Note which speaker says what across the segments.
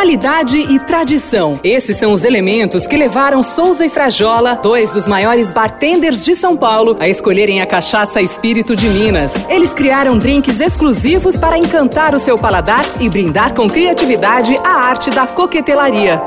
Speaker 1: Qualidade e tradição. Esses são os elementos que levaram Souza e Frajola, dois dos maiores bartenders de São Paulo, a escolherem a cachaça Espírito de Minas. Eles criaram drinks exclusivos para encantar o seu paladar e brindar com criatividade a arte da coquetelaria.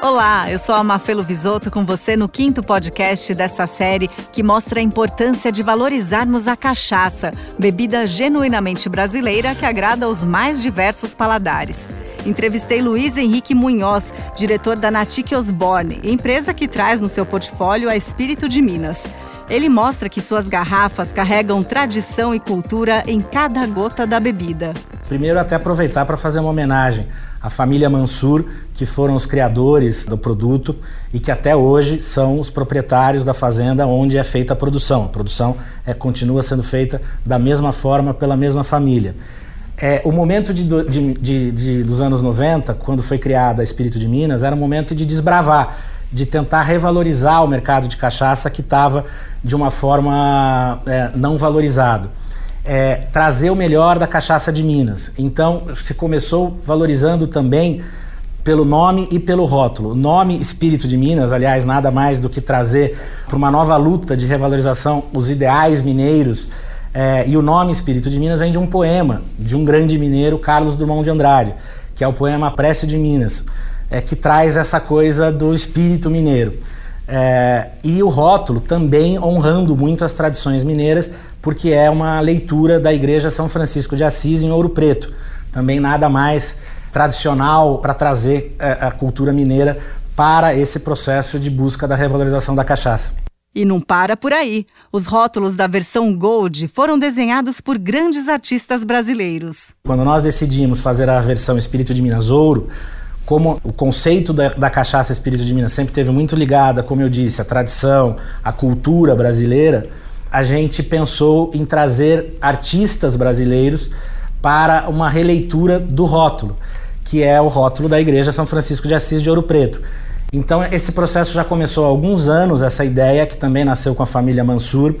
Speaker 2: Olá, eu sou a Mafelo Visoto com você no quinto podcast dessa série que mostra a importância de valorizarmos a cachaça, bebida genuinamente brasileira que agrada aos mais diversos paladares. Entrevistei Luiz Henrique Munhoz, diretor da Natique Osborne, empresa que traz no seu portfólio a Espírito de Minas. Ele mostra que suas garrafas carregam tradição e cultura em cada gota da bebida.
Speaker 3: Primeiro, até aproveitar para fazer uma homenagem à família Mansur, que foram os criadores do produto e que até hoje são os proprietários da fazenda onde é feita a produção. A produção é, continua sendo feita da mesma forma pela mesma família. É, o momento de, de, de, de, dos anos 90, quando foi criada a Espírito de Minas, era um momento de desbravar, de tentar revalorizar o mercado de cachaça que estava de uma forma é, não valorizado é, trazer o melhor da cachaça de Minas. Então, se começou valorizando também pelo nome e pelo rótulo. O nome Espírito de Minas, aliás, nada mais do que trazer para uma nova luta de revalorização os ideais mineiros. É, e o nome Espírito de Minas vem de um poema de um grande mineiro, Carlos Drummond de Andrade, que é o poema Prece de Minas, é, que traz essa coisa do espírito mineiro. É, e o rótulo também honrando muito as tradições mineiras, porque é uma leitura da Igreja São Francisco de Assis em Ouro Preto. Também nada mais tradicional para trazer é, a cultura mineira para esse processo de busca da revalorização da cachaça.
Speaker 2: E não para por aí. Os rótulos da versão Gold foram desenhados por grandes artistas brasileiros.
Speaker 3: Quando nós decidimos fazer a versão Espírito de Minas Ouro, como o conceito da, da, cachaça Espírito de Minas sempre teve muito ligada, como eu disse, à tradição, à cultura brasileira, a gente pensou em trazer artistas brasileiros para uma releitura do rótulo, que é o rótulo da Igreja São Francisco de Assis de Ouro Preto. Então esse processo já começou há alguns anos, essa ideia que também nasceu com a família Mansur,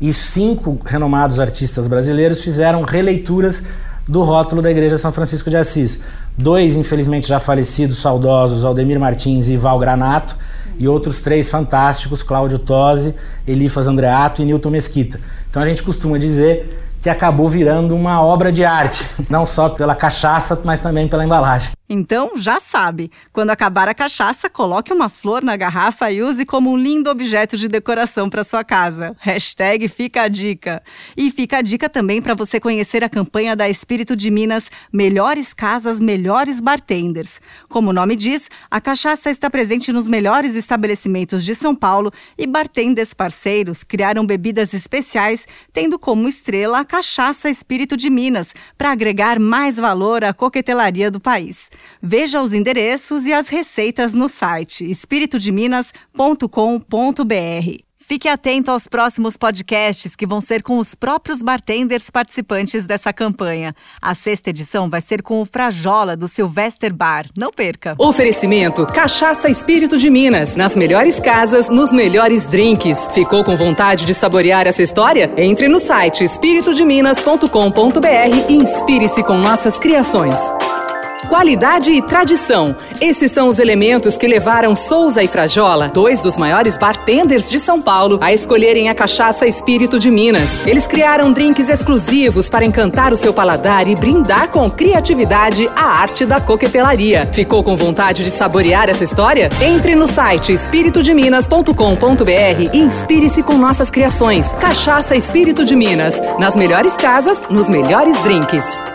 Speaker 3: e cinco renomados artistas brasileiros fizeram releituras do rótulo da Igreja São Francisco de Assis. Dois, infelizmente, já falecidos, saudosos, Aldemir Martins e Val Granato, e outros três fantásticos, Cláudio Tosi, Elifas Andreato e Newton Mesquita. Então a gente costuma dizer que acabou virando uma obra de arte, não só pela cachaça, mas também pela embalagem.
Speaker 2: Então, já sabe, quando acabar a cachaça, coloque uma flor na garrafa e use como um lindo objeto de decoração para sua casa. Hashtag fica a dica. E fica a dica também para você conhecer a campanha da Espírito de Minas Melhores Casas, Melhores Bartenders. Como o nome diz, a cachaça está presente nos melhores estabelecimentos de São Paulo e bartenders parceiros criaram bebidas especiais, tendo como estrela a cachaça Espírito de Minas, para agregar mais valor à coquetelaria do país. Veja os endereços e as receitas no site espiritodeminas.com.br. Fique atento aos próximos podcasts que vão ser com os próprios bartenders participantes dessa campanha. A sexta edição vai ser com o Frajola do Sylvester Bar. Não perca!
Speaker 1: Oferecimento Cachaça Espírito de Minas. Nas melhores casas, nos melhores drinks. Ficou com vontade de saborear essa história? Entre no site espiritodeminas.com.br e inspire-se com nossas criações. Qualidade e tradição. Esses são os elementos que levaram Souza e Frajola, dois dos maiores bartenders de São Paulo, a escolherem a cachaça Espírito de Minas. Eles criaram drinks exclusivos para encantar o seu paladar e brindar com criatividade a arte da coquetelaria. Ficou com vontade de saborear essa história? Entre no site espiritodeminas.com.br e inspire-se com nossas criações. Cachaça Espírito de Minas. Nas melhores casas, nos melhores drinks.